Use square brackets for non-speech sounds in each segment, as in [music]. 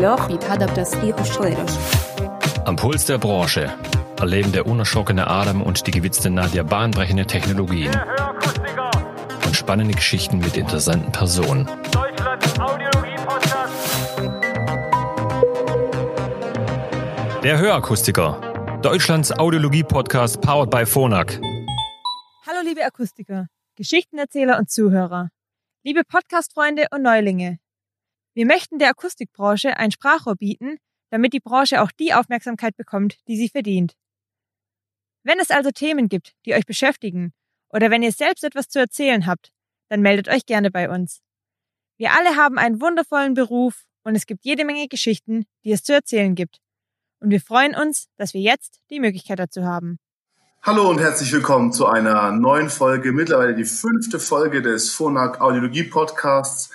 العلاقة هذا بتصحيح الشويرش Am Puls der Branche erleben der unerschrockene Adam und die gewitzte Nadja bahnbrechende Technologien Hörakustiker, und spannende Geschichten mit interessanten Personen. Deutschlands Audiologie-Podcast. Der Hörakustiker, Deutschlands Audiologie-Podcast powered by Phonak. Hallo liebe Akustiker, Geschichtenerzähler und Zuhörer, liebe Podcast-Freunde und Neulinge. Wir möchten der Akustikbranche ein Sprachrohr bieten, damit die Branche auch die Aufmerksamkeit bekommt, die sie verdient. Wenn es also Themen gibt, die euch beschäftigen, oder wenn ihr selbst etwas zu erzählen habt, dann meldet euch gerne bei uns. Wir alle haben einen wundervollen Beruf und es gibt jede Menge Geschichten, die es zu erzählen gibt. Und wir freuen uns, dass wir jetzt die Möglichkeit dazu haben. Hallo und herzlich willkommen zu einer neuen Folge, mittlerweile die fünfte Folge des Phonak Audiologie Podcasts.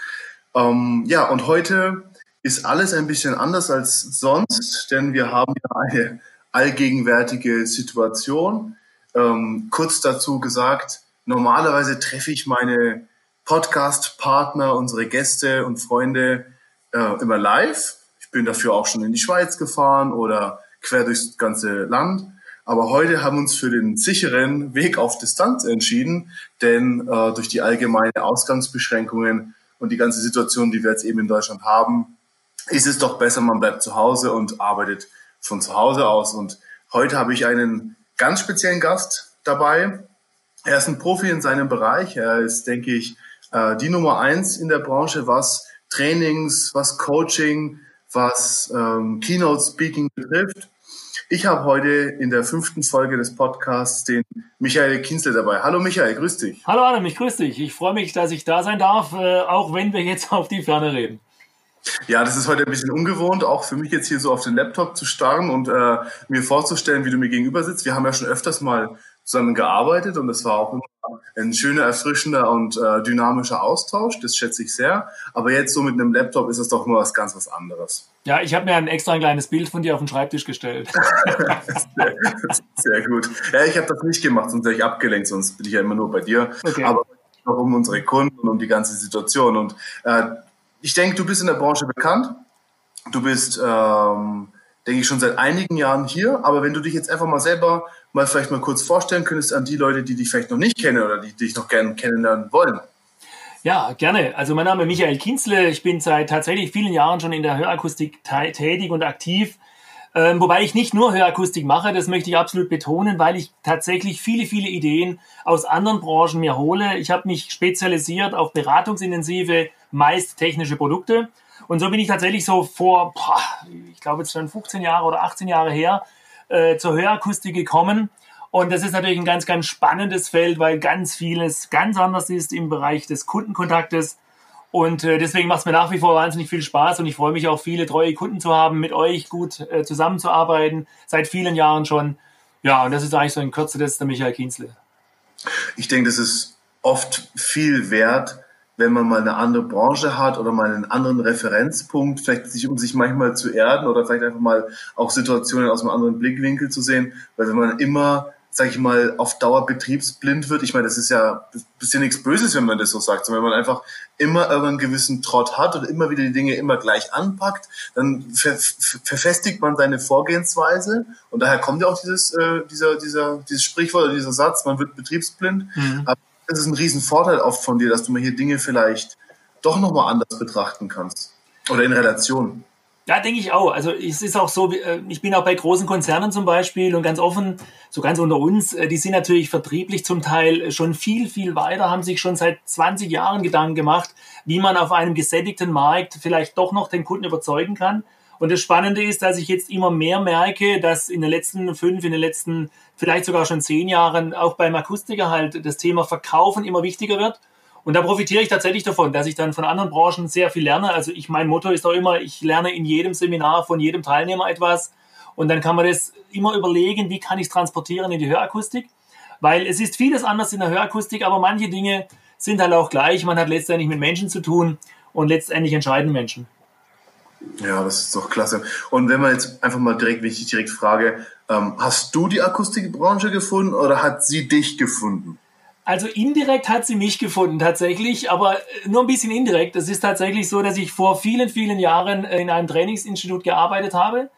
Ähm, ja, und heute ist alles ein bisschen anders als sonst, denn wir haben ja eine allgegenwärtige Situation. Ähm, kurz dazu gesagt, normalerweise treffe ich meine Podcast-Partner, unsere Gäste und Freunde äh, immer live. Ich bin dafür auch schon in die Schweiz gefahren oder quer durchs ganze Land. Aber heute haben wir uns für den sicheren Weg auf Distanz entschieden, denn äh, durch die allgemeine Ausgangsbeschränkungen und die ganze Situation, die wir jetzt eben in Deutschland haben, ist es doch besser, man bleibt zu Hause und arbeitet von zu Hause aus. Und heute habe ich einen ganz speziellen Gast dabei. Er ist ein Profi in seinem Bereich. Er ist, denke ich, äh, die Nummer eins in der Branche, was Trainings, was Coaching, was ähm, Keynote Speaking betrifft. Ich habe heute in der fünften Folge des Podcasts den Michael Kinzle dabei. Hallo Michael, grüß dich. Hallo Adam, ich grüße dich. Ich freue mich, dass ich da sein darf, äh, auch wenn wir jetzt [laughs] auf die Ferne reden. Ja, das ist heute ein bisschen ungewohnt, auch für mich jetzt hier so auf den Laptop zu starren und äh, mir vorzustellen, wie du mir gegenüber sitzt. Wir haben ja schon öfters mal zusammen gearbeitet und es war auch ein schöner, erfrischender und äh, dynamischer Austausch. Das schätze ich sehr. Aber jetzt so mit einem Laptop ist es doch immer was ganz was anderes. Ja, ich habe mir ein extra ein kleines Bild von dir auf den Schreibtisch gestellt. sehr, [laughs] sehr gut. Ja, ich habe das nicht gemacht, sonst wäre ich abgelenkt, sonst bin ich ja immer nur bei dir. Okay. Aber auch um unsere Kunden und um die ganze Situation. Und äh, ich denke, du bist in der Branche bekannt. Du bist, ähm, denke ich, schon seit einigen Jahren hier. Aber wenn du dich jetzt einfach mal selber mal vielleicht mal kurz vorstellen könntest an die Leute, die dich vielleicht noch nicht kennen oder die dich noch gerne kennenlernen wollen. Ja, gerne. Also mein Name ist Michael Kinzle. Ich bin seit tatsächlich vielen Jahren schon in der Hörakustik tätig und aktiv. Ähm, wobei ich nicht nur Hörakustik mache, das möchte ich absolut betonen, weil ich tatsächlich viele, viele Ideen aus anderen Branchen mir hole. Ich habe mich spezialisiert auf beratungsintensive, meist technische Produkte. Und so bin ich tatsächlich so vor, boah, ich glaube jetzt schon 15 Jahre oder 18 Jahre her, äh, zur Hörakustik gekommen. Und das ist natürlich ein ganz, ganz spannendes Feld, weil ganz vieles ganz anders ist im Bereich des Kundenkontaktes. Und äh, deswegen macht es mir nach wie vor wahnsinnig viel Spaß und ich freue mich auch, viele treue Kunden zu haben, mit euch gut äh, zusammenzuarbeiten, seit vielen Jahren schon. Ja, und das ist eigentlich so in Kürze das der Michael Kienzle. Ich denke, das ist oft viel wert, wenn man mal eine andere Branche hat oder mal einen anderen Referenzpunkt, vielleicht sich, um sich manchmal zu erden oder vielleicht einfach mal auch Situationen aus einem anderen Blickwinkel zu sehen, weil wenn man immer sag ich mal, auf Dauer betriebsblind wird. Ich meine, das ist ja ein bisschen nichts Böses, wenn man das so sagt, sondern wenn man einfach immer irgendeinen gewissen Trott hat und immer wieder die Dinge immer gleich anpackt, dann ver verfestigt man seine Vorgehensweise und daher kommt ja auch dieses, äh, dieser, dieser, dieses Sprichwort oder dieser Satz, man wird betriebsblind. Mhm. Aber das ist ein Riesenvorteil oft von dir, dass du mal hier Dinge vielleicht doch nochmal anders betrachten kannst. Oder in Relation. Ja, denke ich auch. Also es ist auch so, äh, ich bin auch bei großen Konzernen zum Beispiel und ganz offen, so ganz unter uns, äh, die sind natürlich vertrieblich zum Teil schon viel, viel weiter, haben sich schon seit 20 Jahren Gedanken gemacht, wie man auf einem gesättigten Markt vielleicht doch noch den Kunden überzeugen kann. Und das Spannende ist, dass ich jetzt immer mehr merke, dass in den letzten fünf, in den letzten vielleicht sogar schon zehn Jahren auch beim Akustiker halt das Thema Verkaufen immer wichtiger wird. Und da profitiere ich tatsächlich davon, dass ich dann von anderen Branchen sehr viel lerne. Also ich, mein Motto ist auch immer, ich lerne in jedem Seminar von jedem Teilnehmer etwas. Und dann kann man das immer überlegen, wie kann ich es transportieren in die Hörakustik. Weil es ist vieles anders in der Hörakustik, aber manche Dinge sind halt auch gleich. Man hat letztendlich mit Menschen zu tun und letztendlich entscheiden Menschen. Ja, das ist doch klasse. Und wenn man jetzt einfach mal direkt, wenn ich dich direkt frage, ähm, hast du die Akustikbranche gefunden oder hat sie dich gefunden? Also indirekt hat sie mich gefunden tatsächlich, aber nur ein bisschen indirekt. Es ist tatsächlich so, dass ich vor vielen, vielen Jahren in einem Trainingsinstitut gearbeitet habe.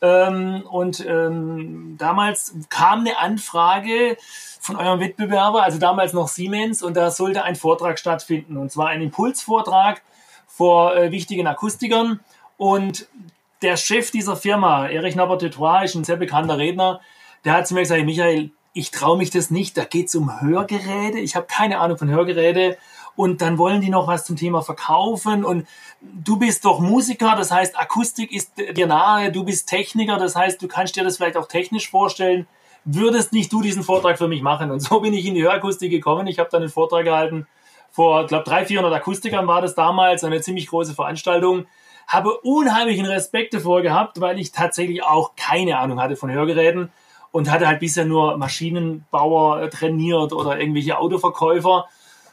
Ähm, und ähm, damals kam eine Anfrage von eurem Wettbewerber, also damals noch Siemens, und da sollte ein Vortrag stattfinden. Und zwar ein Impulsvortrag vor äh, wichtigen Akustikern. Und der Chef dieser Firma, Erich Norbert Detroit, ist ein sehr bekannter Redner, der hat zu mir gesagt, Michael, ich traue mich das nicht, da geht es um Hörgeräte, ich habe keine Ahnung von Hörgeräte. Und dann wollen die noch was zum Thema verkaufen. Und du bist doch Musiker, das heißt Akustik ist dir nahe, du bist Techniker, das heißt du kannst dir das vielleicht auch technisch vorstellen, würdest nicht du diesen Vortrag für mich machen? Und so bin ich in die Hörakustik gekommen, ich habe dann einen Vortrag gehalten vor, ich glaube, 300, 400 Akustikern war das damals, eine ziemlich große Veranstaltung, habe unheimlichen Respekt davor gehabt, weil ich tatsächlich auch keine Ahnung hatte von Hörgeräten und hatte halt bisher nur Maschinenbauer äh, trainiert oder irgendwelche Autoverkäufer.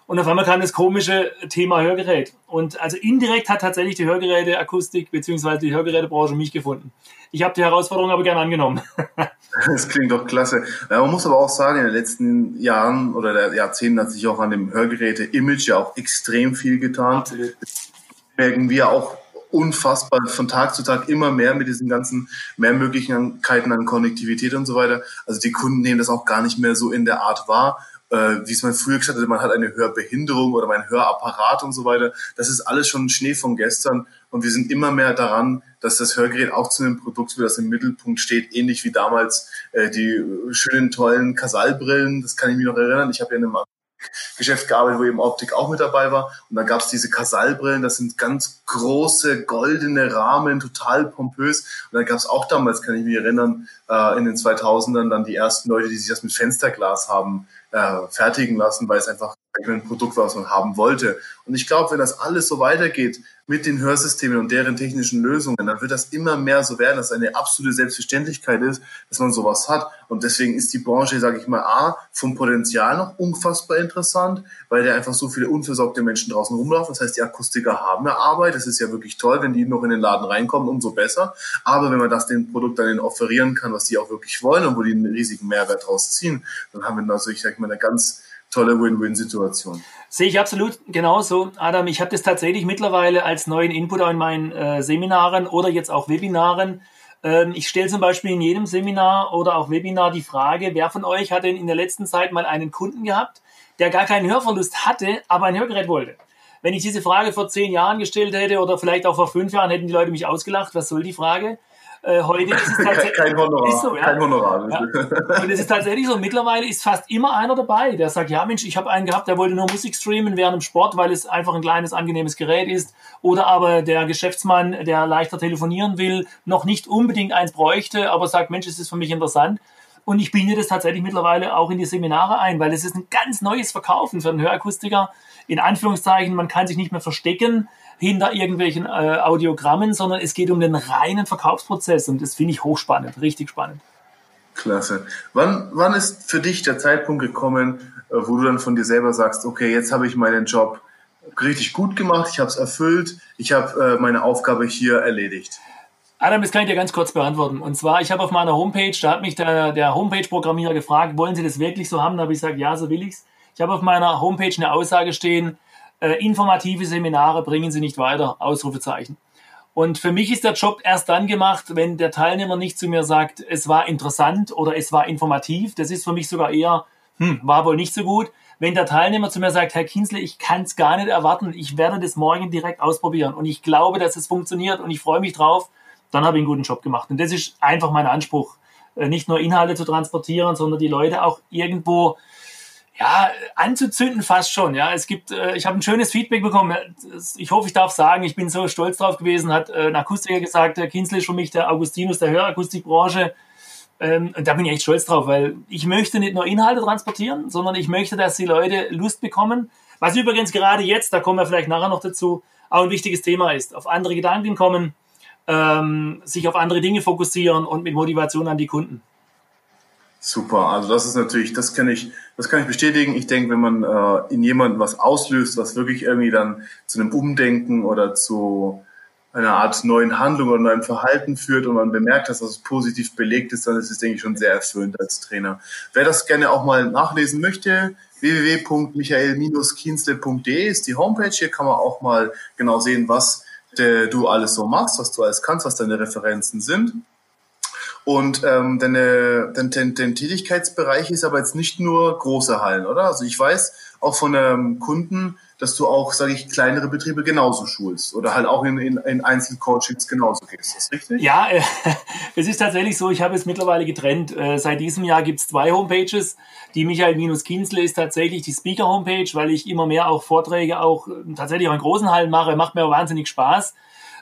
Und auf einmal kam das komische Thema Hörgerät. Und also indirekt hat tatsächlich die Hörgeräteakustik bzw. die Hörgerätebranche mich gefunden. Ich habe die Herausforderung aber gern angenommen. [laughs] das klingt doch klasse. Man muss aber auch sagen, in den letzten Jahren oder der Jahrzehnten hat sich auch an dem Hörgeräte-Image ja auch extrem viel getan. Absolut. Merken wir auch unfassbar von Tag zu Tag immer mehr mit diesen ganzen Mehrmöglichkeiten an Konnektivität und so weiter. Also die Kunden nehmen das auch gar nicht mehr so in der Art wahr, äh, wie es man früher gesagt hat, man hat eine Hörbehinderung oder ein Hörapparat und so weiter. Das ist alles schon Schnee von gestern und wir sind immer mehr daran, dass das Hörgerät auch zu einem Produkt wird, das im Mittelpunkt steht, ähnlich wie damals äh, die schönen, tollen Kasalbrillen. Das kann ich mich noch erinnern. Ich habe ja in einem Geschäft gearbeitet, wo eben Optik auch mit dabei war. Und da gab es diese Kasallbrillen, das sind ganz große goldene Rahmen, total pompös. Und da gab es auch damals, kann ich mich erinnern, äh, in den 2000ern dann die ersten Leute, die sich das mit Fensterglas haben äh, fertigen lassen, weil es einfach ein Produkt was man haben wollte. Und ich glaube, wenn das alles so weitergeht mit den Hörsystemen und deren technischen Lösungen, dann wird das immer mehr so werden, dass es eine absolute Selbstverständlichkeit ist, dass man sowas hat. Und deswegen ist die Branche, sage ich mal, A, vom Potenzial noch unfassbar interessant, weil da einfach so viele unversorgte Menschen draußen rumlaufen. Das heißt, die Akustiker haben ja Arbeit. Das ist ja wirklich toll, wenn die noch in den Laden reinkommen, umso besser. Aber wenn man das dem Produkt dann offerieren kann, was die auch wirklich wollen und wo die einen riesigen Mehrwert draus ziehen, dann haben wir natürlich, sag ich mal, eine ganz tolle Win-Win-Situation. Sehe ich absolut genauso, Adam. Ich habe das tatsächlich mittlerweile als neuen Input in meinen äh, Seminaren oder jetzt auch Webinaren. Ähm, ich stelle zum Beispiel in jedem Seminar oder auch Webinar die Frage, wer von euch hat denn in der letzten Zeit mal einen Kunden gehabt, der gar keinen Hörverlust hatte, aber ein Hörgerät wollte? Wenn ich diese Frage vor zehn Jahren gestellt hätte oder vielleicht auch vor fünf Jahren, hätten die Leute mich ausgelacht. Was soll die Frage? Äh, heute ist es tatsächlich kein Honorar. Ist so, ja. Kein Honorar. Ja. Und es ist tatsächlich so, mittlerweile ist fast immer einer dabei, der sagt, ja Mensch, ich habe einen gehabt, der wollte nur Musik streamen während dem Sport, weil es einfach ein kleines, angenehmes Gerät ist. Oder aber der Geschäftsmann, der leichter telefonieren will, noch nicht unbedingt eins bräuchte, aber sagt, Mensch, es ist für mich interessant. Und ich binde das tatsächlich mittlerweile auch in die Seminare ein, weil es ist ein ganz neues Verkaufen für einen Hörakustiker. In Anführungszeichen, man kann sich nicht mehr verstecken hinter irgendwelchen äh, Audiogrammen, sondern es geht um den reinen Verkaufsprozess und das finde ich hochspannend, richtig spannend. Klasse. Wann, wann ist für dich der Zeitpunkt gekommen, äh, wo du dann von dir selber sagst, okay, jetzt habe ich meinen Job richtig gut gemacht, ich habe es erfüllt, ich habe äh, meine Aufgabe hier erledigt? Adam, das kann ich dir ganz kurz beantworten. Und zwar, ich habe auf meiner Homepage, da hat mich der, der Homepage-Programmierer gefragt, wollen Sie das wirklich so haben? Da habe ich gesagt, ja, so will ich's. Ich habe auf meiner Homepage eine Aussage stehen, äh, informative Seminare bringen sie nicht weiter, Ausrufezeichen. Und für mich ist der Job erst dann gemacht, wenn der Teilnehmer nicht zu mir sagt, es war interessant oder es war informativ. Das ist für mich sogar eher, hm, war wohl nicht so gut. Wenn der Teilnehmer zu mir sagt, Herr Kinsle, ich kann es gar nicht erwarten, ich werde das morgen direkt ausprobieren und ich glaube, dass es funktioniert und ich freue mich drauf, dann habe ich einen guten Job gemacht. Und das ist einfach mein Anspruch, äh, nicht nur Inhalte zu transportieren, sondern die Leute auch irgendwo ja, anzuzünden fast schon. Ja, es gibt, äh, ich habe ein schönes Feedback bekommen. Ich hoffe, ich darf sagen, ich bin so stolz drauf gewesen. Hat äh, ein Akustiker gesagt, der Kinsley ist für mich der Augustinus der Hörakustikbranche. Ähm, da bin ich echt stolz drauf, weil ich möchte nicht nur Inhalte transportieren, sondern ich möchte, dass die Leute Lust bekommen. Was übrigens gerade jetzt, da kommen wir vielleicht nachher noch dazu, auch ein wichtiges Thema ist. Auf andere Gedanken kommen, ähm, sich auf andere Dinge fokussieren und mit Motivation an die Kunden. Super, also das ist natürlich, das kann ich, das kann ich bestätigen. Ich denke, wenn man äh, in jemandem was auslöst, was wirklich irgendwie dann zu einem Umdenken oder zu einer Art neuen Handlung oder neuem Verhalten führt und man bemerkt, dass das positiv belegt ist, dann ist es, denke ich, schon sehr erfüllend als Trainer. Wer das gerne auch mal nachlesen möchte, www.michael-kienzle.de ist die Homepage. Hier kann man auch mal genau sehen, was du alles so machst, was du alles kannst, was deine Referenzen sind. Und ähm, dein, dein, dein Tätigkeitsbereich ist aber jetzt nicht nur große Hallen, oder? Also ich weiß auch von einem Kunden, dass du auch, sage ich, kleinere Betriebe genauso schulst oder halt auch in, in, in Einzelcoachings genauso gehst. Ist das richtig? Ja, äh, [laughs] es ist tatsächlich so, ich habe es mittlerweile getrennt. Äh, seit diesem Jahr gibt es zwei Homepages. Die Michael-Kienzle ist tatsächlich die Speaker-Homepage, weil ich immer mehr auch Vorträge auch äh, tatsächlich auch in großen Hallen mache. Macht mir wahnsinnig Spaß.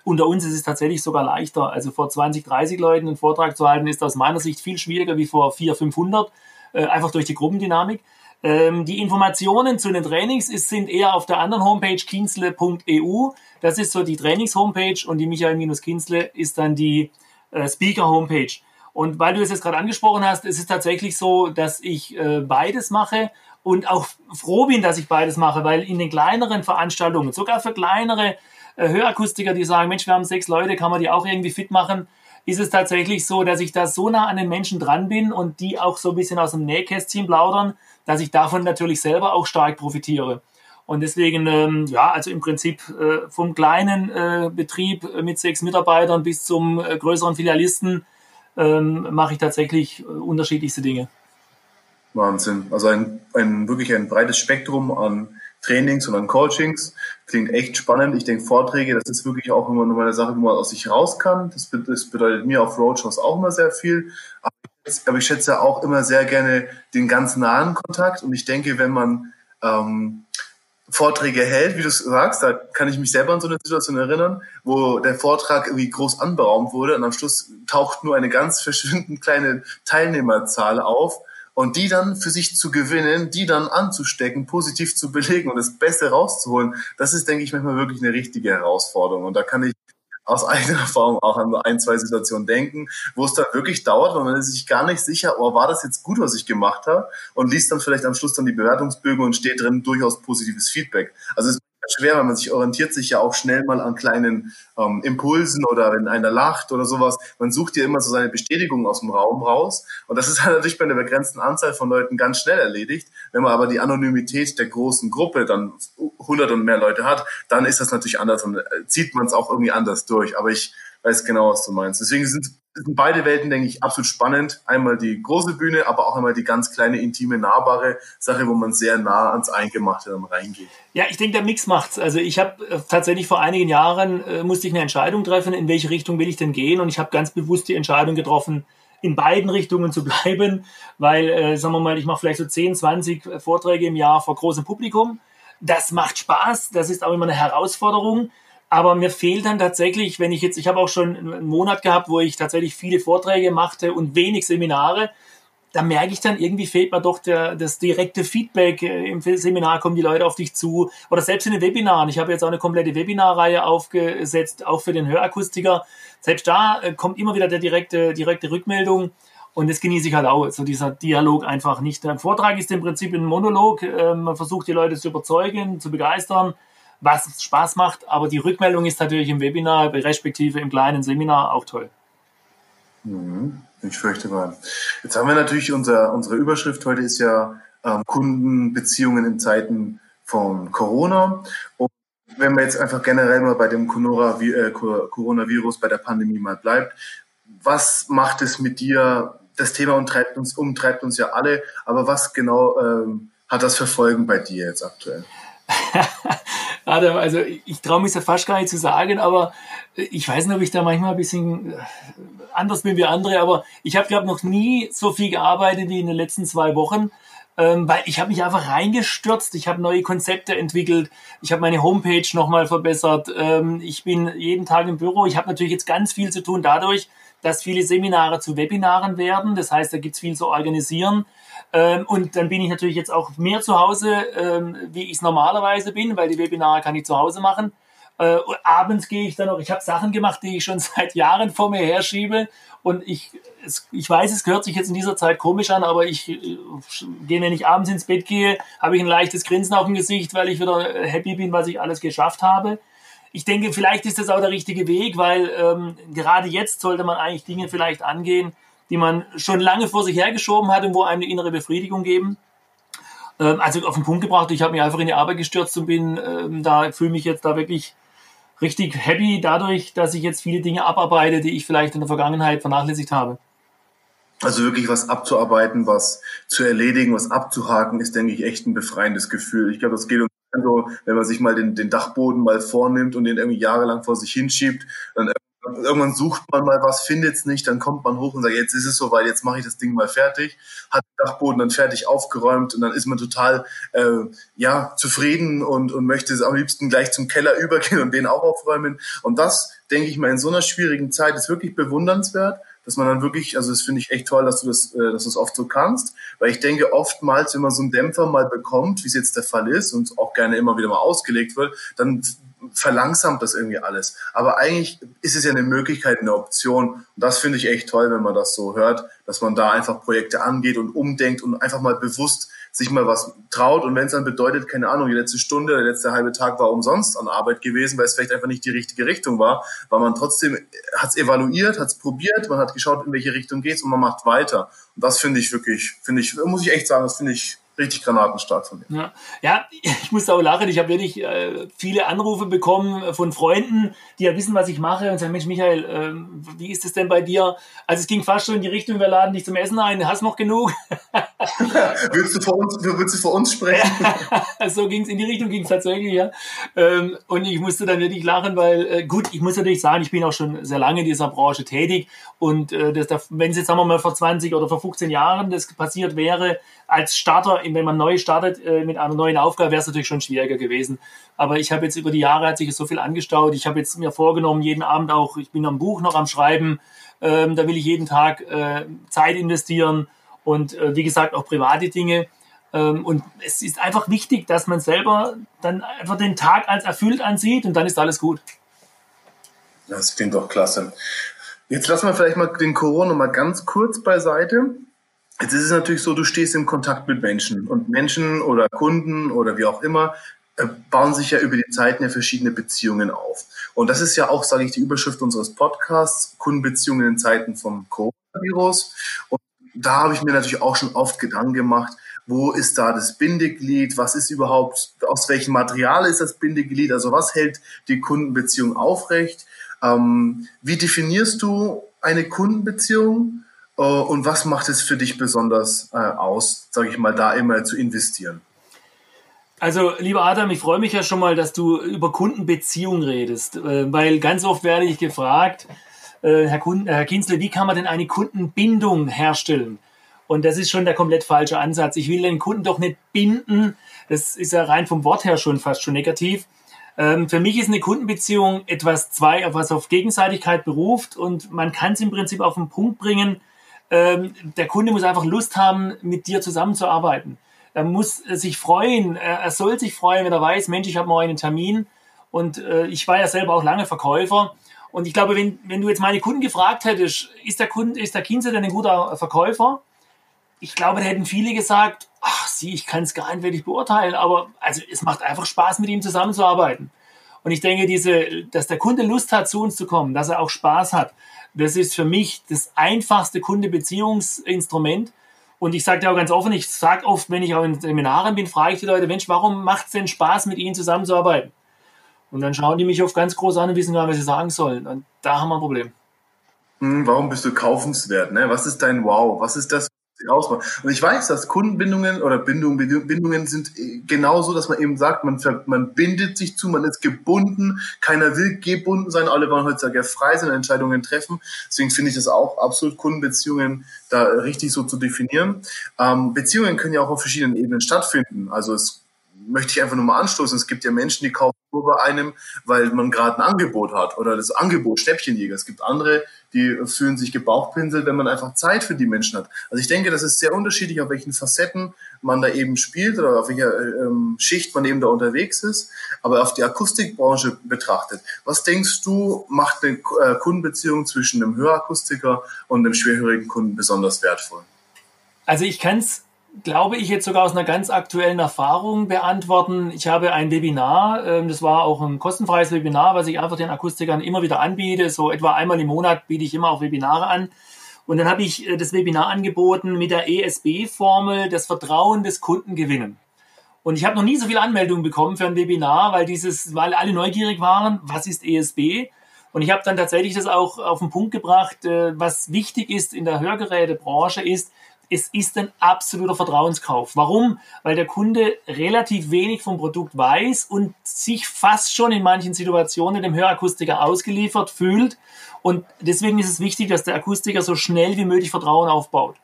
Unter uns ist es tatsächlich sogar leichter. Also vor 20, 30 Leuten einen Vortrag zu halten, ist aus meiner Sicht viel schwieriger wie vor 400, 500, äh, einfach durch die Gruppendynamik. Ähm, die Informationen zu den Trainings ist, sind eher auf der anderen Homepage kienzle.eu. Das ist so die Trainings-Homepage und die Michael-Kienzle ist dann die äh, Speaker-Homepage. Und weil du es jetzt gerade angesprochen hast, ist es tatsächlich so, dass ich äh, beides mache und auch froh bin, dass ich beides mache, weil in den kleineren Veranstaltungen, sogar für kleinere Hörakustiker, die sagen, Mensch, wir haben sechs Leute, kann man die auch irgendwie fit machen, ist es tatsächlich so, dass ich da so nah an den Menschen dran bin und die auch so ein bisschen aus dem Nähkästchen plaudern, dass ich davon natürlich selber auch stark profitiere. Und deswegen, ähm, ja, also im Prinzip äh, vom kleinen äh, Betrieb mit sechs Mitarbeitern bis zum äh, größeren Filialisten ähm, mache ich tatsächlich äh, unterschiedlichste Dinge. Wahnsinn. Also ein, ein wirklich ein breites Spektrum an Trainings an Coachings. Klingt echt spannend. Ich denke, Vorträge, das ist wirklich auch immer nur eine Sache, wo man aus sich raus kann. Das, bedeutet mir auf Roadshows auch immer sehr viel. Aber aber ich schätze auch immer sehr gerne den ganz nahen Kontakt. Und ich denke, wenn man ähm, Vorträge hält, wie du sagst, da kann ich mich selber an so eine Situation erinnern, wo der Vortrag irgendwie groß anberaumt wurde und am Schluss taucht nur eine ganz verschwindend kleine Teilnehmerzahl auf und die dann für sich zu gewinnen, die dann anzustecken, positiv zu belegen und das Beste rauszuholen, das ist, denke ich, manchmal wirklich eine richtige Herausforderung. Und da kann ich aus [laughs] eigener Erfahrung auch an ein, zwei Situationen denken, wo es dann wirklich dauert, weil man ist sich gar nicht sicher, oh, war das jetzt gut, was ich gemacht habe? Und liest dann vielleicht am Schluss dann die Bewertungsbögen und steht drin durchaus positives Feedback. Also es schwer, weil man sich orientiert sich ja auch schnell mal an kleinen ähm, Impulsen oder wenn einer lacht oder sowas. Man sucht ja immer so seine Bestätigung aus dem Raum raus. Und das ist halt [laughs] natürlich bei einer begrenzten Anzahl von Leuten ganz schnell erledigt. Wenn man aber die Anonymität der großen Gruppe dann 100 und mehr Leute hat, dann ist das natürlich anders und äh, zieht man es auch irgendwie anders durch. Aber ich weiß genau, was du meinst. Deswegen sind sind beide Welten, denke ich, absolut spannend. Einmal die große Bühne, aber auch einmal die ganz kleine, intime, nahbare Sache, wo man sehr nah ans Eingemachte dann reingeht. Ja, ich denke, der Mix macht's. Also ich habe äh, tatsächlich vor einigen Jahren äh, musste ich eine Entscheidung treffen, in welche Richtung will ich denn gehen. Und ich habe ganz bewusst die Entscheidung getroffen, in beiden Richtungen zu [laughs] bleiben, weil, äh, sagen wir mal, ich mache vielleicht so 10, 20 Vorträge im Jahr vor großem Publikum. Das macht Spaß, das ist auch immer eine Herausforderung. Aber mir fehlt dann tatsächlich, wenn ich jetzt, ich habe auch schon einen Monat gehabt, wo ich tatsächlich viele Vorträge machte und wenig Seminare. Da merke ich dann, irgendwie fehlt mir doch der, das direkte Feedback. Im Seminar kommen die Leute auf dich zu. Oder selbst in den Webinaren. Ich habe jetzt auch eine komplette Webinarreihe aufgesetzt, auch für den Hörakustiker. Selbst da äh, kommt immer wieder der direkte, direkte Rückmeldung. Und das genieße ich halt auch. So dieser Dialog einfach nicht. Ein Vortrag ist im Prinzip ein Monolog. Ähm, man versucht die Leute zu überzeugen, zu begeistern was Spaß macht. Aber die Rückmeldung ist natürlich im Webinar, respektive im kleinen Seminar auch toll. Mhm. Ich fürchte mal. Jetzt haben wir natürlich unser, unsere Überschrift heute ist ja ähm, Kundenbeziehungen in Zeiten von Corona. Und wenn man jetzt einfach generell mal bei dem äh, Coronavirus, bei der Pandemie mal bleibt, was macht es mit dir? Das Thema umtreibt uns, umtreibt uns ja alle, aber was genau ähm, hat das für Folgen bei dir jetzt aktuell? [laughs] Adam, also ich traue mich ja fast gar nicht zu sagen, aber ich weiß nicht, ob ich da manchmal ein bisschen äh, anders bin wie andere, aber ich habe, glaube noch nie so viel gearbeitet wie in den letzten zwei Wochen. Ähm, weil ich habe mich einfach reingestürzt, ich habe neue Konzepte entwickelt, ich habe meine Homepage nochmal verbessert, ähm, ich bin jeden Tag im Büro, ich habe natürlich jetzt ganz viel zu tun dadurch, dass viele Seminare zu Webinaren werden, das heißt, da gibt es viel zu organisieren. Ähm, und dann bin ich natürlich jetzt auch mehr zu Hause, ähm, wie ich es normalerweise bin, weil die Webinare kann ich zu Hause machen. Äh, abends gehe ich dann noch, ich habe Sachen gemacht, die ich schon [laughs] seit Jahren vor mir herschiebe. Und ich, es, ich weiß, es gehört sich jetzt in dieser Zeit komisch an, aber ich äh, gehe, wenn ich abends ins Bett gehe, habe ich ein leichtes Grinsen auf dem Gesicht, weil ich wieder happy bin, was ich alles geschafft habe. Ich denke, vielleicht ist das auch der richtige Weg, weil ähm, gerade jetzt sollte man eigentlich Dinge vielleicht angehen, die man schon lange vor sich hergeschoben hat und wo einem eine innere Befriedigung geben. Ähm, also auf den Punkt gebracht, ich habe mich einfach in die Arbeit gestürzt und bin ähm, da, fühle mich jetzt da wirklich richtig happy dadurch, dass ich jetzt viele Dinge abarbeite, die ich vielleicht in der Vergangenheit vernachlässigt habe. Also wirklich was abzuarbeiten, was zu erledigen, was abzuhaken, ist, denke ich, echt ein befreiendes Gefühl. Ich glaube, das geht uns so, wenn man sich mal den, den Dachboden mal vornimmt und den irgendwie jahrelang vor sich hinschiebt, dann irgendwann sucht man mal was, findet es nicht, dann kommt man hoch und sagt, jetzt ist es soweit, jetzt mache ich das Ding mal fertig, hat den Dachboden dann fertig aufgeräumt und dann ist man total äh, ja zufrieden und, und möchte am liebsten gleich zum Keller [laughs] übergehen und den auch aufräumen. Und das, denke ich mal, in so einer schwierigen Zeit ist wirklich bewundernswert dass man dann wirklich, also das finde ich echt toll, dass du das, äh, dass du das oft so kannst, weil ich denke oftmals, wenn man so einen Dämpfer mal bekommt, wie es jetzt der Fall ist und auch gerne immer wieder mal ausgelegt wird, dann verlangsamt das irgendwie alles. Aber eigentlich ist es ja eine Möglichkeit, eine Option. Und das finde ich echt toll, wenn man das so hört, dass man da einfach Projekte angeht und umdenkt und einfach mal bewusst sich mal was traut und wenn es dann bedeutet, keine Ahnung, die letzte Stunde, der letzte halbe Tag war umsonst an Arbeit gewesen, weil es vielleicht einfach nicht die richtige Richtung war, war man trotzdem, hat es evaluiert, hat es probiert, man hat geschaut, in welche Richtung geht's und man macht weiter. Und das finde ich wirklich, finde ich, muss ich echt sagen, das finde ich richtig granatenstark von. Ja, ja ich muss auch lachen. Ich habe wirklich äh, viele Anrufe bekommen von Freunden, die ja wissen, was ich mache und sagen, Mensch, Michael, äh, wie ist es denn bei dir? Also es ging fast schon in die Richtung, wir laden dich zum Essen ein, hast noch genug? [laughs] willst, du vor uns, willst du vor uns sprechen? [laughs] so ging es in die Richtung, ging es tatsächlich, ja. Ähm, und ich musste dann wirklich lachen, weil, äh, gut, ich muss natürlich sagen, ich bin auch schon sehr lange in dieser Branche tätig und äh, wenn es jetzt, sagen wir mal, vor 20 oder vor 15 Jahren das passiert wäre, als Starter, wenn man neu startet äh, mit einer neuen Aufgabe, wäre es natürlich schon schwieriger gewesen. Aber ich habe jetzt über die Jahre hat sich so viel angestaut. Ich habe jetzt mir vorgenommen, jeden Abend auch, ich bin am Buch noch am Schreiben, ähm, da will ich jeden Tag äh, Zeit investieren und äh, wie gesagt auch private Dinge. Ähm, und es ist einfach wichtig, dass man selber dann einfach den Tag als erfüllt ansieht und dann ist alles gut. Das klingt doch klasse. Jetzt lassen wir vielleicht mal den Corona mal ganz kurz beiseite. Jetzt ist es natürlich so, du stehst im Kontakt mit Menschen und Menschen oder Kunden oder wie auch immer äh, bauen sich ja über die Zeiten ja verschiedene Beziehungen auf. Und das ist ja auch, sage ich, die Überschrift unseres Podcasts, Kundenbeziehungen in Zeiten vom Coronavirus. Und da habe ich mir natürlich auch schon oft Gedanken gemacht, wo ist da das Bindeglied, was ist überhaupt, aus welchem Material ist das Bindeglied, also was hält die Kundenbeziehung aufrecht, ähm, wie definierst du eine Kundenbeziehung und was macht es für dich besonders äh, aus, sage ich mal, da immer zu investieren? Also, lieber Adam, ich freue mich ja schon mal, dass du über Kundenbeziehung redest, äh, weil ganz oft werde ich gefragt, Herr, Kunden, Herr Kinzle, wie kann man denn eine Kundenbindung herstellen? Und das ist schon der komplett falsche Ansatz. Ich will den Kunden doch nicht binden. Das ist ja rein vom Wort her schon fast schon negativ. Ähm, für mich ist eine Kundenbeziehung etwas zwei, was auf Gegenseitigkeit beruft und man kann es im Prinzip auf den Punkt bringen, ähm, der Kunde muss einfach Lust haben, mit dir zusammenzuarbeiten. Er muss sich freuen, er soll sich freuen, wenn er weiß, Mensch, ich habe morgen einen Termin. Und äh, ich war ja selber auch lange Verkäufer. Und ich glaube, wenn, wenn du jetzt meine Kunden gefragt hättest, ist der Kunde, ist der Kinze denn ein guter Verkäufer? Ich glaube, da hätten viele gesagt, ach sie, ich kann es gar nicht wirklich beurteilen, aber also es macht einfach Spaß, mit ihm zusammenzuarbeiten. Und ich denke, diese, dass der Kunde Lust hat, zu uns zu kommen, dass er auch Spaß hat, das ist für mich das einfachste Kundebeziehungsinstrument. Und ich sage dir auch ganz offen, ich sage oft, wenn ich auch in Seminaren bin, frage ich die Leute, Mensch, warum macht es denn Spaß, mit ihnen zusammenzuarbeiten? Und dann schauen die mich oft ganz groß an und wissen gar nicht, was sie sagen sollen. Und da haben wir ein Problem. Hm, warum bist du kaufenswert? Ne? Was ist dein Wow? Was ist das, ausmacht. Und ich weiß, dass Kundenbindungen oder Bindungen, Bindungen sind äh, genauso, dass man eben sagt, man, man bindet sich zu, man ist gebunden, keiner will gebunden sein, alle wollen heutzutage frei sein, Entscheidungen treffen. Deswegen finde ich das auch absolut Kundenbeziehungen da richtig so zu definieren. Ähm, Beziehungen können ja auch auf verschiedenen Ebenen stattfinden. Also es möchte ich einfach nur mal anstoßen. Es gibt ja Menschen, die kaufen nur bei einem, weil man gerade ein Angebot hat oder das Angebot Schnäppchenjäger. Es gibt andere, die fühlen sich gebauchpinselt, wenn man einfach Zeit für die Menschen hat. Also ich denke, das ist sehr unterschiedlich, auf welchen Facetten man da eben spielt oder auf welcher ähm, Schicht man eben da unterwegs ist. Aber auf die Akustikbranche betrachtet, was denkst du, macht eine äh, Kundenbeziehung zwischen einem Hörakustiker und einem schwerhörigen Kunden besonders wertvoll? Also ich kann es glaube ich, jetzt sogar aus einer ganz aktuellen Erfahrung beantworten. Ich habe ein Webinar, ähm, das war auch ein kostenfreies Webinar, was ich einfach den Akustikern immer wieder anbiete. So etwa einmal im Monat biete ich immer auch Webinare an. Und dann habe ich äh, das Webinar angeboten mit der ESB-Formel, das Vertrauen des Kunden gewinnen. Und ich habe noch nie so viele Anmeldungen bekommen für ein Webinar, weil dieses, weil alle neugierig waren, was ist ESB? Und ich habe dann tatsächlich das auch auf den Punkt gebracht, äh, was wichtig ist in der Hörgerätebranche ist, es ist ein absoluter Vertrauenskauf. Warum? Weil der Kunde relativ wenig vom Produkt weiß und sich fast schon in manchen Situationen dem Hörakustiker ausgeliefert fühlt. Und deswegen ist es wichtig, dass der Akustiker so schnell wie möglich Vertrauen aufbaut.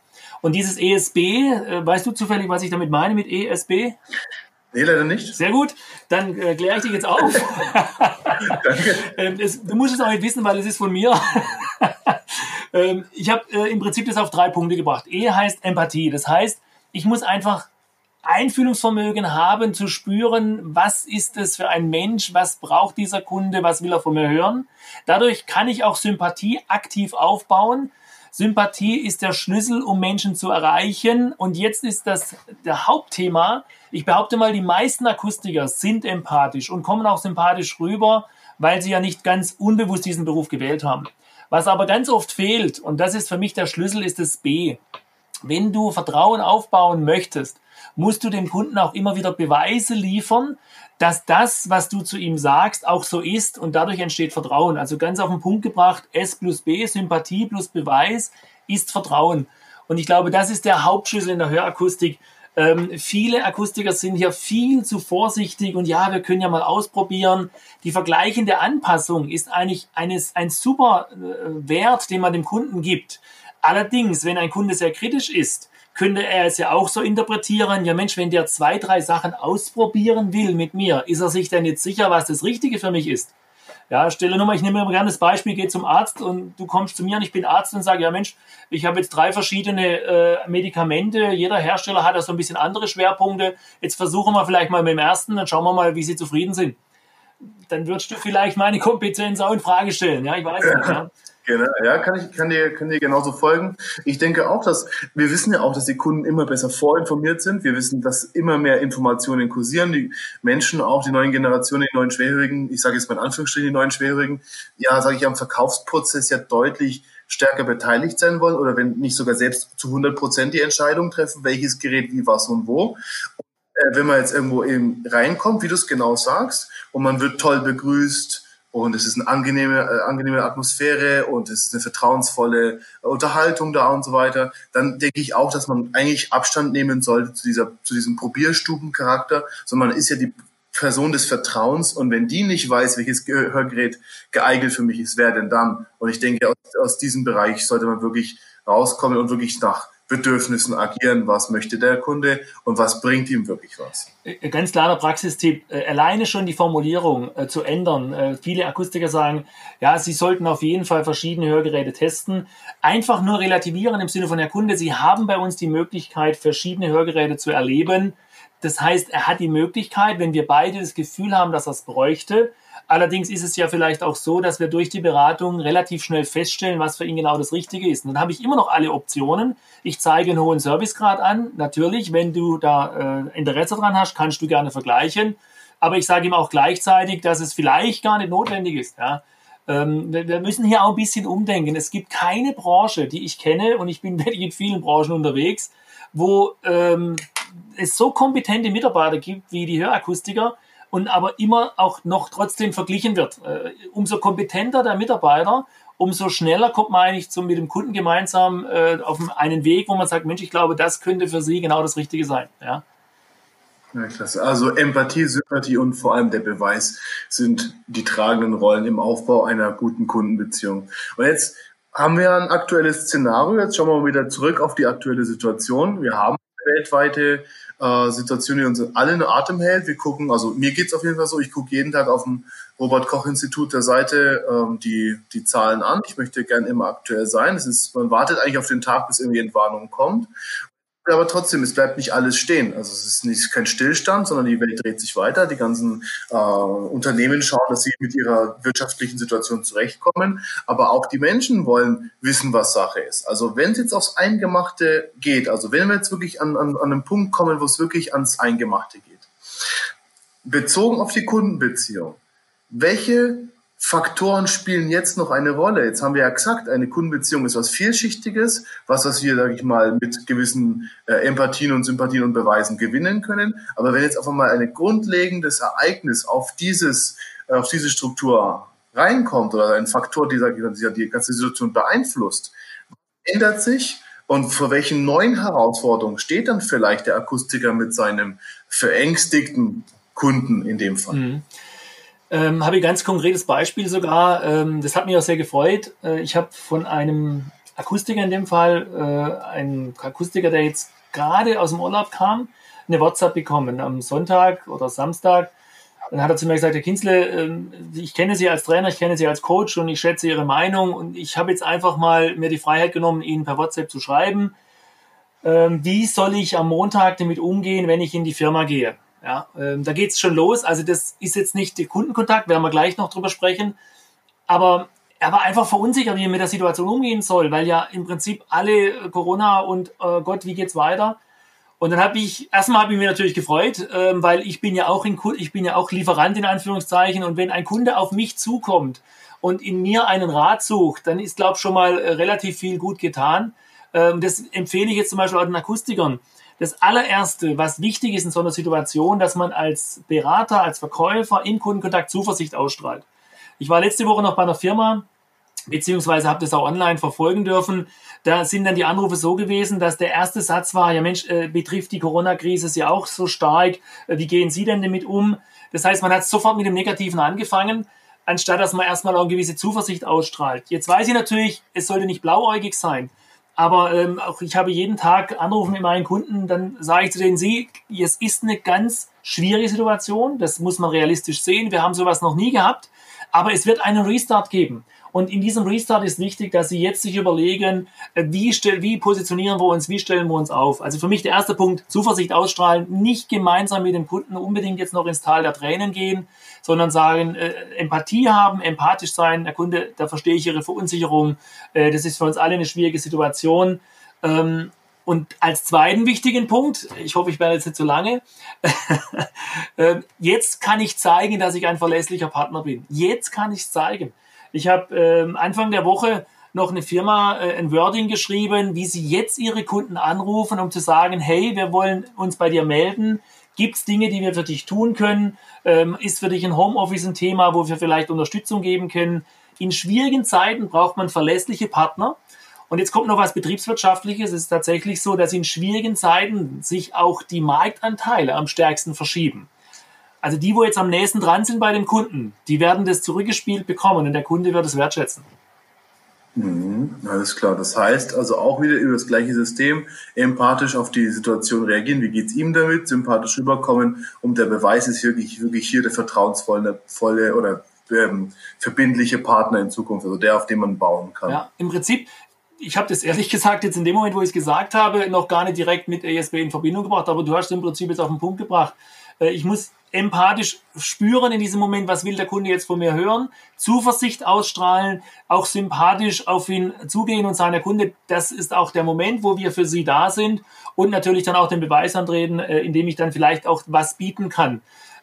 Und dieses ESB, äh, weißt du zufällig, was ich damit meine mit ESB? Nee, leider nicht. Sehr gut, dann äh, kläre ich dich jetzt auf. [laughs] Danke. ähm, das, du musst es auch nicht wissen, weil es ist von mir. [laughs] ähm, ich habe äh, im Prinzip das auf drei Punkte gebracht. E heißt Empathie. Das heißt, ich muss einfach Einfühlungsvermögen haben, zu spüren, was ist es für ein Mensch, was braucht dieser Kunde, was will er von mir hören. Dadurch kann ich auch Sympathie aktiv aufbauen. Sympathie ist der Schlüssel, um Menschen zu erreichen. Und jetzt ist das der Hauptthema. Ich behaupte mal, die meisten Akustiker sind empathisch und kommen auch sympathisch rüber, weil sie ja nicht ganz unbewusst diesen Beruf gewählt haben. Was aber ganz oft fehlt, und das ist für mich der Schlüssel, ist das B. Wenn du Vertrauen aufbauen möchtest, musst du dem Kunden auch immer wieder Beweise liefern, dass das, was du zu ihm sagst, auch so ist und dadurch entsteht Vertrauen. Also ganz auf den Punkt gebracht, S plus B, Sympathie plus Beweis ist Vertrauen. Und ich glaube, das ist der Hauptschlüssel in der Hörakustik. Ähm, viele Akustiker sind hier viel zu vorsichtig und ja, wir können ja mal ausprobieren. Die vergleichende Anpassung ist eigentlich eines, ein super äh, Wert, den man dem Kunden gibt. Allerdings, wenn ein Kunde sehr kritisch ist, könnte er es ja auch so interpretieren, ja Mensch, wenn der zwei, drei Sachen ausprobieren will mit mir, ist er sich denn jetzt sicher, was das Richtige für mich ist? Ja, stelle nur mal, ich nehme immer gerne das Beispiel, gehe zum Arzt und du kommst zu mir und ich bin Arzt und sage, ja Mensch, ich habe jetzt drei verschiedene äh, Medikamente, jeder Hersteller hat da so ein bisschen andere Schwerpunkte, jetzt versuchen wir vielleicht mal mit dem ersten, dann schauen wir mal, wie sie zufrieden sind. Dann würdest du vielleicht meine Kompetenz auch in Frage stellen, ja, ich weiß nicht. Ja. Genau, ja, kann ich kann dir, kann dir genauso folgen. Ich denke auch, dass wir wissen ja auch, dass die Kunden immer besser vorinformiert sind. Wir wissen, dass immer mehr Informationen kursieren. Die Menschen, auch die neuen Generationen, die neuen Schwerhörigen, ich sage jetzt mal in Anführungsstrichen die neuen Schwerhörigen, ja, sage ich, am Verkaufsprozess ja deutlich stärker beteiligt sein wollen oder wenn nicht sogar selbst zu 100 Prozent die Entscheidung treffen, welches Gerät wie was und wo. Und, äh, wenn man jetzt irgendwo eben reinkommt, wie du es genau sagst, und man wird toll begrüßt, und es ist eine angenehme, äh, angenehme Atmosphäre und es ist eine vertrauensvolle Unterhaltung da und so weiter, dann denke ich auch, dass man eigentlich Abstand nehmen sollte zu dieser, zu diesem Probierstubencharakter, sondern man ist ja die Person des Vertrauens und wenn die nicht weiß, welches Hörgerät geeignet für mich ist, wer denn dann? Und ich denke, aus, aus diesem Bereich sollte man wirklich rauskommen und wirklich nach Bedürfnissen agieren, was möchte der Kunde und was bringt ihm wirklich was. Äh, ganz klarer Praxistipp, äh, alleine schon die Formulierung äh, zu ändern. Viele Akustiker sagen, ja, sie sollten auf jeden Fall verschiedene Hörgeräte testen. Einfach nur relativieren im Sinne von, der Kunde, Sie haben bei uns die Möglichkeit, verschiedene Hörgeräte zu erleben. Das heißt, er hat die Möglichkeit, wenn wir beide das Gefühl haben, dass er es bräuchte, Allerdings ist es ja vielleicht auch so, dass wir durch die Beratung relativ schnell feststellen, was für ihn genau das Richtige ist. Und dann habe ich immer noch alle Optionen. Ich zeige einen hohen Servicegrad an. Natürlich, wenn du da äh, Interesse dran hast, kannst du gerne vergleichen. Aber ich sage ihm auch gleichzeitig, dass es vielleicht gar nicht notwendig ist. Ja. Ähm, wir müssen hier auch ein bisschen umdenken. Es gibt keine Branche, die ich kenne, und ich bin [laughs] wirklich in vielen Branchen unterwegs, wo ähm, es so kompetente Mitarbeiter gibt wie die Hörakustiker, und aber immer auch noch trotzdem verglichen wird. Äh, umso kompetenter der Mitarbeiter, umso schneller kommt man eigentlich zum, mit dem Kunden gemeinsam äh, auf einen Weg, wo man sagt, Mensch, ich glaube, das könnte für Sie genau das Richtige sein. Ja. Ja, klasse. Also Empathie, Sympathie und vor allem der Beweis sind die tragenden Rollen im Aufbau einer guten Kundenbeziehung. Und jetzt haben wir ein aktuelles Szenario. Jetzt schauen wir mal wieder zurück auf die aktuelle Situation. Wir haben weltweite äh, Situation, die uns alle in Atem hält. Wir gucken, also mir geht's auf jeden Fall so, ich gucke jeden Tag auf dem Robert-Koch-Institut der Seite ähm, die, die Zahlen an. Ich möchte gern immer aktuell sein. Es ist, man wartet eigentlich auf den Tag, bis irgendwie Entwarnung kommt aber trotzdem, es bleibt nicht alles stehen. Also es ist nicht kein Stillstand, sondern die Welt dreht sich weiter. Die ganzen äh, Unternehmen schauen, dass sie mit ihrer wirtschaftlichen Situation zurechtkommen. Aber auch die Menschen wollen wissen, was Sache ist. Also wenn es jetzt aufs Eingemachte geht, also wenn wir jetzt wirklich an, an, an einen Punkt kommen, wo es wirklich ans Eingemachte geht, bezogen auf die Kundenbeziehung, welche Faktoren spielen jetzt noch eine Rolle? Jetzt haben wir ja gesagt, eine Kundenbeziehung ist was Vielschichtiges, was, was wir, sage ich mal, mit gewissen äh, Empathien und Sympathien und Beweisen gewinnen können. Aber wenn jetzt auf einmal ein grundlegendes Ereignis auf dieses, äh, auf diese Struktur reinkommt oder ein Faktor, dieser, dieser die ganze Situation beeinflusst, ändert sich und vor welchen neuen Herausforderungen steht dann vielleicht der Akustiker mit seinem verängstigten Kunden in dem Fall? Mhm. Ähm, habe ich ganz konkretes Beispiel sogar. Ähm, das hat mich auch sehr gefreut. Äh, ich habe von einem Akustiker in dem Fall, äh, ein Akustiker, der jetzt gerade aus dem Urlaub kam, eine WhatsApp bekommen am Sonntag oder Samstag. Dann hat er zu mir gesagt, Herr Kinzle, äh, ich kenne Sie als Trainer, ich kenne Sie als Coach und ich schätze Ihre Meinung und ich habe jetzt einfach mal mir die Freiheit genommen, Ihnen per WhatsApp zu schreiben. Ähm, wie soll ich am Montag damit umgehen, wenn ich in die Firma gehe? Ja, ähm, da geht's schon los. Also das ist jetzt nicht der Kundenkontakt, werden wir gleich noch drüber sprechen. Aber er war einfach verunsichert, wie er mit der Situation umgehen soll, weil ja im Prinzip alle äh, Corona und äh, Gott, wie geht's weiter? Und dann habe ich erstmal habe ich mich natürlich gefreut, ähm, weil ich bin ja auch in, ich bin ja auch Lieferant in Anführungszeichen und wenn ein Kunde auf mich zukommt und in mir einen Rat sucht, dann ist glaube ich schon mal äh, relativ viel gut getan. Ähm, das empfehle ich jetzt zum Beispiel auch den Akustikern das allererste, was wichtig ist in so einer Situation, dass man als Berater, als Verkäufer im Kundenkontakt Zuversicht ausstrahlt. Ich war letzte Woche noch bei einer Firma, beziehungsweise habe das auch online verfolgen dürfen. Da sind dann die Anrufe so gewesen, dass der erste Satz war, ja Mensch, äh, betrifft die Corona-Krise Sie auch so stark? Äh, wie gehen Sie denn damit um? Das heißt, man hat sofort mit dem Negativen angefangen, anstatt dass man erstmal auch eine gewisse Zuversicht ausstrahlt. Jetzt weiß ich natürlich, es sollte nicht blauäugig sein. Aber ähm, auch ich habe jeden Tag Anrufe mit meinen Kunden, dann sage ich zu denen, sie, es ist eine ganz schwierige Situation, das muss man realistisch sehen. Wir haben sowas noch nie gehabt, aber es wird einen Restart geben. Und in diesem Restart ist wichtig, dass Sie jetzt sich überlegen, äh, wie, stell, wie positionieren wir uns, wie stellen wir uns auf. Also für mich der erste Punkt, Zuversicht ausstrahlen, nicht gemeinsam mit dem Kunden unbedingt jetzt noch ins Tal der Tränen gehen, sondern sagen, äh, Empathie haben, empathisch sein. Der Kunde, da verstehe ich Ihre Verunsicherung. Äh, das ist für uns alle eine schwierige Situation. Ähm, und als zweiten wichtigen Punkt, ich hoffe, ich werde jetzt nicht zu lange, [laughs] äh, jetzt kann ich zeigen, dass ich ein verlässlicher Partner bin. Jetzt kann ich zeigen. Ich habe äh, Anfang der Woche noch eine Firma äh, ein Wording geschrieben, wie sie jetzt ihre Kunden anrufen, um zu sagen, hey, wir wollen uns bei dir melden. Gibt es Dinge, die wir für dich tun können? Ähm, ist für dich ein Homeoffice ein Thema, wo wir vielleicht Unterstützung geben können? In schwierigen Zeiten braucht man verlässliche Partner. Und jetzt kommt noch was Betriebswirtschaftliches. Es ist tatsächlich so, dass in schwierigen Zeiten sich auch die Marktanteile am stärksten verschieben. Also die, wo jetzt am nächsten dran sind bei dem Kunden, die werden das zurückgespielt bekommen und der Kunde wird es wertschätzen. Mhm, alles klar. Das heißt also auch wieder über das gleiche System empathisch auf die Situation reagieren. Wie geht's ihm damit? Sympathisch rüberkommen. Und der Beweis ist wirklich, wirklich hier der vertrauensvolle volle oder ähm, verbindliche Partner in Zukunft, also der, auf den man bauen kann. Ja, im Prinzip, ich habe das ehrlich [laughs] gesagt jetzt in dem Moment, wo ich es gesagt habe, noch gar nicht direkt mit ASB in Verbindung gebracht, aber du hast im Prinzip jetzt auf den Punkt gebracht. Äh, ich muss empathisch spüren in diesem Moment, was will der Kunde jetzt von mir hören, Zuversicht ausstrahlen, auch sympathisch auf ihn zugehen und sagen, der Kunde, das ist auch der Moment, wo wir für Sie da sind und natürlich dann auch den Beweis antreten, äh, indem ich dann vielleicht auch was bieten kann.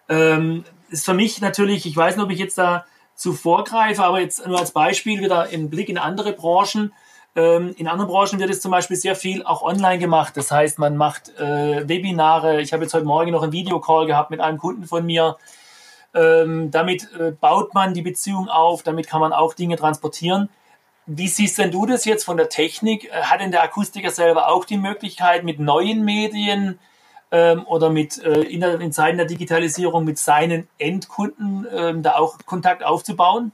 Ähm, ist für mich natürlich, ich weiß nicht, ob ich jetzt da zu vorgreife, aber jetzt nur als Beispiel wieder im Blick in andere Branchen. Ähm, in anderen Branchen wird es zum Beispiel sehr viel auch online gemacht. Das heißt, man macht äh, Webinare. Ich habe jetzt heute Morgen noch einen Videocall gehabt mit einem Kunden von mir. Ähm, damit äh, baut man die Beziehung auf, damit kann man auch Dinge transportieren. Wie siehst denn du das jetzt von der Technik? Äh, hat denn der Akustiker selber auch die Möglichkeit, mit neuen Medien ähm, oder mit äh, in, der, in Zeiten der Digitalisierung mit seinen Endkunden ähm, da auch Kontakt aufzubauen?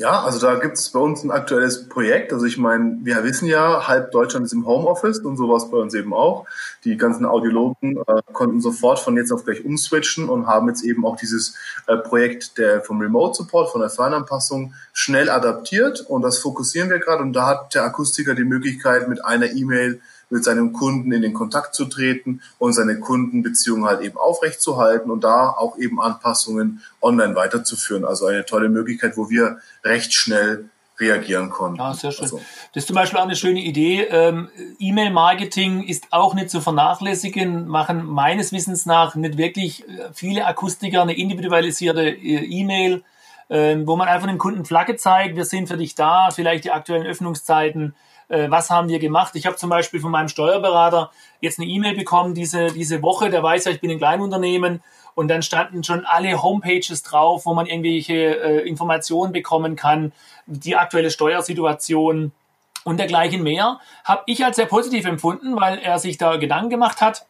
Ja, also da gibt es bei uns ein aktuelles Projekt. Also ich meine, wir wissen ja, halb Deutschland ist im Homeoffice und sowas bei uns eben auch. Die ganzen Audiologen äh, konnten sofort von jetzt auf gleich umswitchen und haben jetzt eben auch dieses äh, Projekt der vom Remote Support, von der Fernanpassung schnell adaptiert und das fokussieren wir gerade und da hat der Akustiker die Möglichkeit mit einer E-Mail mit seinem Kunden in den Kontakt zu treten und seine Kundenbeziehung halt eben aufrechtzuerhalten und da auch eben Anpassungen online weiterzuführen. Also eine tolle Möglichkeit, wo wir recht schnell reagieren konnten. Ja, sehr schön. Also. Das ist zum Beispiel auch eine schöne Idee. Ähm, E-Mail-Marketing ist auch nicht zu vernachlässigen, machen meines Wissens nach nicht wirklich äh, viele Akustiker eine individualisierte äh, E-Mail ähm, wo man einfach dem Kunden Flagge zeigt, wir sind für dich da, vielleicht die aktuellen Öffnungszeiten, äh, was haben wir gemacht. Ich habe zum Beispiel von meinem Steuerberater jetzt eine E-Mail bekommen diese, diese Woche, der weiß ja, ich bin ein Kleinunternehmen und dann standen schon alle Homepages drauf, wo man irgendwelche äh, Informationen bekommen kann, die aktuelle Steuersituation und dergleichen mehr, habe ich als sehr positiv empfunden, weil er sich da Gedanken gemacht hat.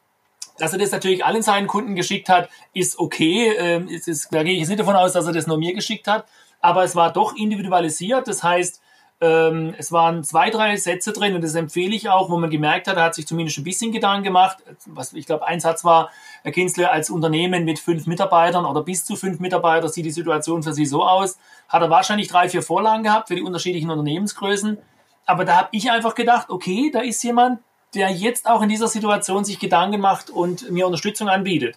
Dass er das natürlich allen seinen Kunden geschickt hat, ist okay. Ähm, ist, da gehe ich jetzt nicht davon aus, dass er das nur mir geschickt hat. Aber es war doch individualisiert. Das heißt, ähm, es waren zwei, drei Sätze drin und das empfehle ich auch, wo man gemerkt hat, er hat sich zumindest ein bisschen Gedanken gemacht. Was, ich glaube, ein Satz war, Herr Kinsler, als Unternehmen mit fünf Mitarbeitern oder bis zu fünf Mitarbeitern sieht die Situation für Sie so aus. Hat er wahrscheinlich drei, vier Vorlagen gehabt für die unterschiedlichen Unternehmensgrößen. Aber da habe ich einfach gedacht, okay, da ist jemand, der jetzt auch in dieser Situation sich Gedanken macht und mir Unterstützung anbietet.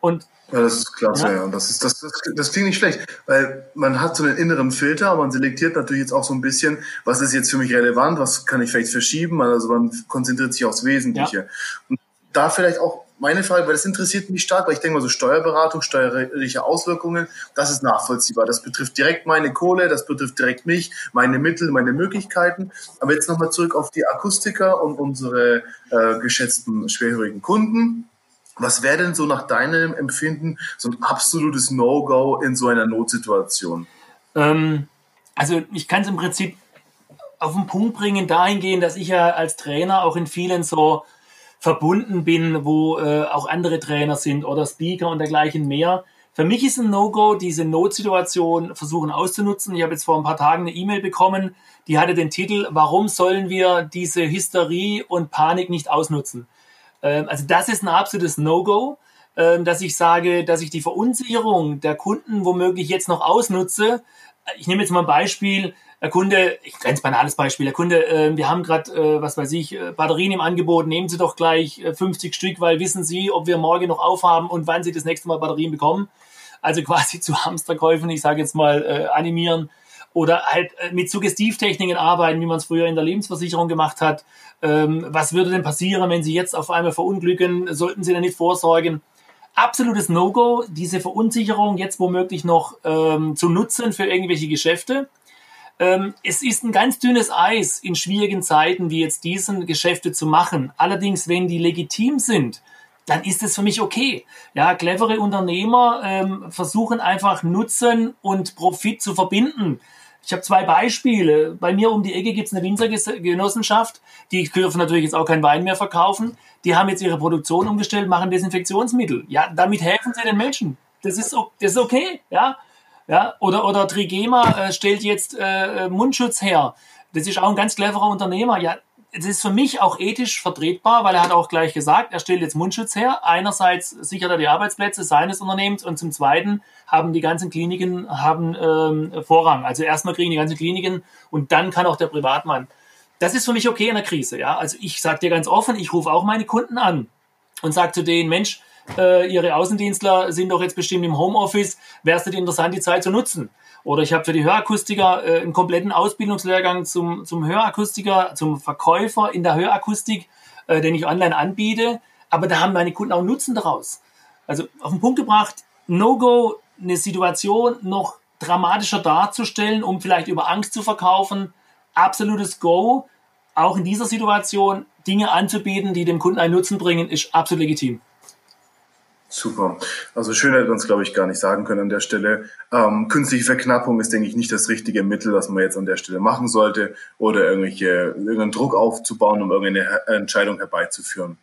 Und ja, das ist klasse, ja. ja. Das, ist, das, das, das klingt nicht schlecht, weil man hat so einen inneren Filter, aber man selektiert natürlich jetzt auch so ein bisschen, was ist jetzt für mich relevant, was kann ich vielleicht verschieben, also man konzentriert sich aufs Wesentliche. Ja. Und da vielleicht auch meine Frage, weil das interessiert mich stark, weil ich denke mal so Steuerberatung, steuerliche Auswirkungen, das ist nachvollziehbar. Das betrifft direkt meine Kohle, das betrifft direkt mich, meine Mittel, meine Möglichkeiten. Aber jetzt nochmal zurück auf die Akustiker und unsere äh, geschätzten schwerhörigen Kunden. Was wäre denn so nach deinem Empfinden so ein absolutes No-Go in so einer Notsituation? Ähm, also ich kann es im Prinzip auf den Punkt bringen, dahingehend, dass ich ja als Trainer auch in vielen so verbunden bin, wo äh, auch andere Trainer sind oder Speaker und dergleichen mehr. Für mich ist ein No-Go, diese Notsituation versuchen auszunutzen. Ich habe jetzt vor ein paar Tagen eine E-Mail bekommen, die hatte den Titel, warum sollen wir diese Hysterie und Panik nicht ausnutzen? Ähm, also das ist ein absolutes No-Go, ähm, dass ich sage, dass ich die Verunsicherung der Kunden womöglich jetzt noch ausnutze. Ich nehme jetzt mal ein Beispiel, der Kunde, ich ganz banales Beispiel, der Kunde, äh, wir haben gerade, äh, was weiß ich, äh, Batterien im Angebot, nehmen Sie doch gleich äh, 50 Stück, weil wissen Sie, ob wir morgen noch aufhaben und wann Sie das nächste Mal Batterien bekommen. Also quasi [laughs] zu Hamsterkäufen, ich sage jetzt mal, äh, animieren oder halt äh, mit Suggestivtechniken arbeiten, wie man es früher in der Lebensversicherung gemacht hat. Ähm, was würde denn passieren, wenn Sie jetzt auf einmal verunglücken? Sollten Sie da nicht vorsorgen? Absolutes No-Go, diese Verunsicherung jetzt womöglich noch ähm, zu nutzen für irgendwelche Geschäfte. Ähm, es ist ein ganz dünnes Eis in schwierigen Zeiten wie jetzt diesen Geschäfte zu machen. Allerdings, wenn die legitim sind, dann ist es für mich okay. Ja, clevere Unternehmer ähm, versuchen einfach Nutzen und Profit zu verbinden. Ich habe zwei Beispiele. Bei mir um die Ecke gibt es eine Winzergenossenschaft, die dürfen natürlich jetzt auch keinen Wein mehr verkaufen. Die haben jetzt ihre Produktion umgestellt, machen Desinfektionsmittel. Ja, damit helfen sie den Menschen. Das ist, das ist okay. Ja, ja, oder, oder Trigema äh, stellt jetzt äh, Mundschutz her. Das ist auch ein ganz cleverer Unternehmer. Ja, das ist für mich auch ethisch vertretbar, weil er hat auch gleich gesagt, er stellt jetzt Mundschutz her. Einerseits sichert er die Arbeitsplätze seines Unternehmens und zum Zweiten haben die ganzen Kliniken haben ähm, Vorrang. Also erstmal kriegen die ganzen Kliniken und dann kann auch der Privatmann. Das ist für mich okay in der Krise. Ja, also ich sage dir ganz offen, ich rufe auch meine Kunden an und sage zu denen, Mensch, äh, Ihre Außendienstler sind doch jetzt bestimmt im Homeoffice, wäre es nicht interessant, die Zeit zu nutzen? Oder ich habe für die Hörakustiker äh, einen kompletten Ausbildungslehrgang zum, zum Hörakustiker, zum Verkäufer in der Hörakustik, äh, den ich online anbiete. Aber da haben meine Kunden auch Nutzen daraus. Also auf den Punkt gebracht, No-Go, eine Situation noch dramatischer darzustellen, um vielleicht über Angst zu verkaufen. Absolutes Go. Auch in dieser Situation Dinge anzubieten, die dem Kunden einen Nutzen bringen, ist absolut legitim. Super. Also schön hätte es, glaube ich, gar nicht sagen können an der Stelle. Ähm, künstliche Verknappung ist, denke ich, nicht das richtige Mittel, was man jetzt an der Stelle machen sollte oder irgendwelche, irgendeinen Druck aufzubauen, um irgendeine Entscheidung herbeizuführen.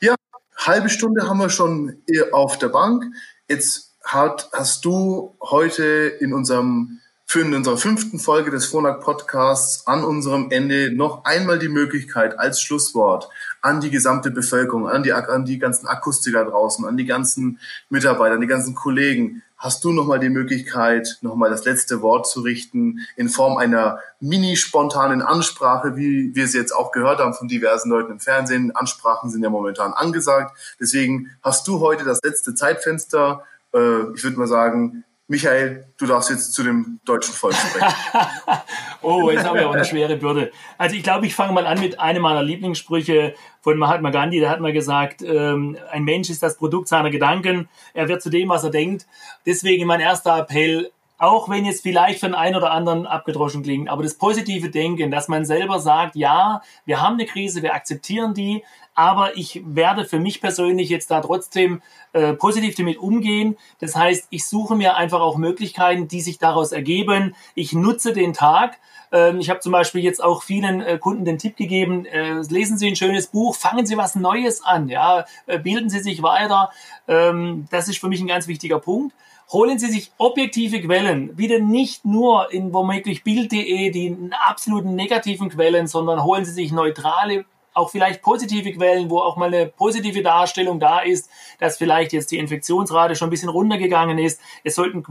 Ja, halbe Stunde haben wir schon auf der Bank. Jetzt hat, hast du heute in unserem für in unserer fünften Folge des Phonak Podcasts an unserem Ende noch einmal die Möglichkeit als Schlusswort an die gesamte Bevölkerung, an die, an die ganzen Akustiker draußen, an die ganzen Mitarbeiter, an die ganzen Kollegen. Hast du nochmal die Möglichkeit, nochmal das letzte Wort zu richten in Form einer mini-spontanen Ansprache, wie wir es jetzt auch gehört haben von diversen Leuten im Fernsehen. Ansprachen sind ja momentan angesagt. Deswegen hast du heute das letzte Zeitfenster. Äh, ich würde mal sagen, Michael, du darfst jetzt zu dem deutschen Volk sprechen. [laughs] oh, jetzt habe ich auch eine schwere Bürde. Also ich glaube, ich fange mal an mit einem meiner Lieblingssprüche von Mahatma Gandhi. Der hat mal gesagt, ähm, ein Mensch ist das Produkt seiner Gedanken. Er wird zu dem, was er denkt. Deswegen mein erster Appell auch wenn jetzt vielleicht für den einen oder anderen abgedroschen klingt, aber das positive Denken, dass man selber sagt, ja, wir haben eine Krise, wir akzeptieren die, aber ich werde für mich persönlich jetzt da trotzdem äh, positiv damit umgehen. Das heißt, ich suche mir einfach auch Möglichkeiten, die sich daraus ergeben. Ich nutze den Tag. Ähm, ich habe zum Beispiel jetzt auch vielen äh, Kunden den Tipp gegeben, äh, lesen Sie ein schönes Buch, fangen Sie was Neues an, ja, äh, bilden Sie sich weiter. Ähm, das ist für mich ein ganz wichtiger Punkt holen Sie sich objektive Quellen, wieder nicht nur in womöglich Bild.de die absoluten negativen Quellen, sondern holen Sie sich neutrale auch vielleicht positive Quellen, wo auch mal eine positive Darstellung da ist, dass vielleicht jetzt die Infektionsrate schon ein bisschen runtergegangen ist. Es sollten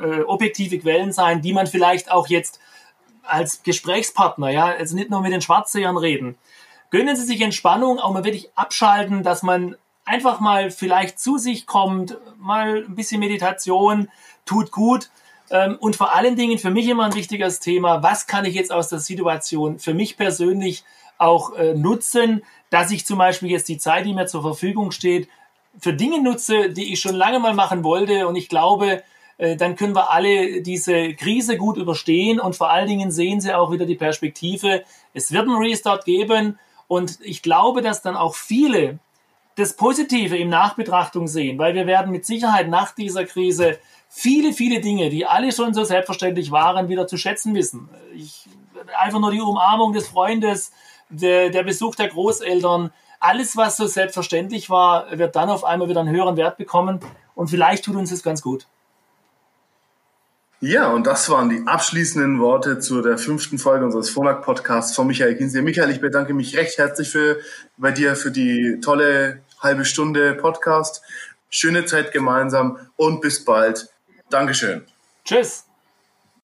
äh, objektive Quellen sein, die man vielleicht auch jetzt als Gesprächspartner, ja, also nicht nur mit den Schwarzsehern reden. Gönnen Sie sich Entspannung, auch mal wirklich abschalten, dass man einfach mal vielleicht zu sich kommt, mal ein bisschen Meditation, tut gut. Ähm, und vor allen Dingen für mich immer ein wichtiges Thema, was kann ich jetzt aus der Situation für mich persönlich auch äh, nutzen, dass ich zum Beispiel jetzt die Zeit, die mir zur Verfügung steht, für Dinge nutze, die ich schon lange mal machen wollte. Und ich glaube, äh, dann können wir alle diese Krise gut überstehen und vor allen Dingen sehen Sie auch wieder die Perspektive, es wird einen Restart geben und ich glaube, dass dann auch viele das Positive im Nachbetrachtung sehen, weil wir werden mit Sicherheit nach dieser Krise viele, viele Dinge, die alle schon so selbstverständlich waren, wieder zu schätzen wissen. Ich, einfach nur die Umarmung des Freundes, der, der Besuch der Großeltern, alles, was so selbstverständlich war, wird dann auf einmal wieder einen höheren Wert bekommen und vielleicht tut uns das ganz gut. Ja, und das waren die abschließenden Worte zu der fünften Folge unseres Phonak-Podcasts von Michael Kinsier. Michael, ich bedanke mich recht herzlich für, bei dir für die tolle halbe Stunde Podcast. Schöne Zeit gemeinsam und bis bald. Dankeschön. Tschüss.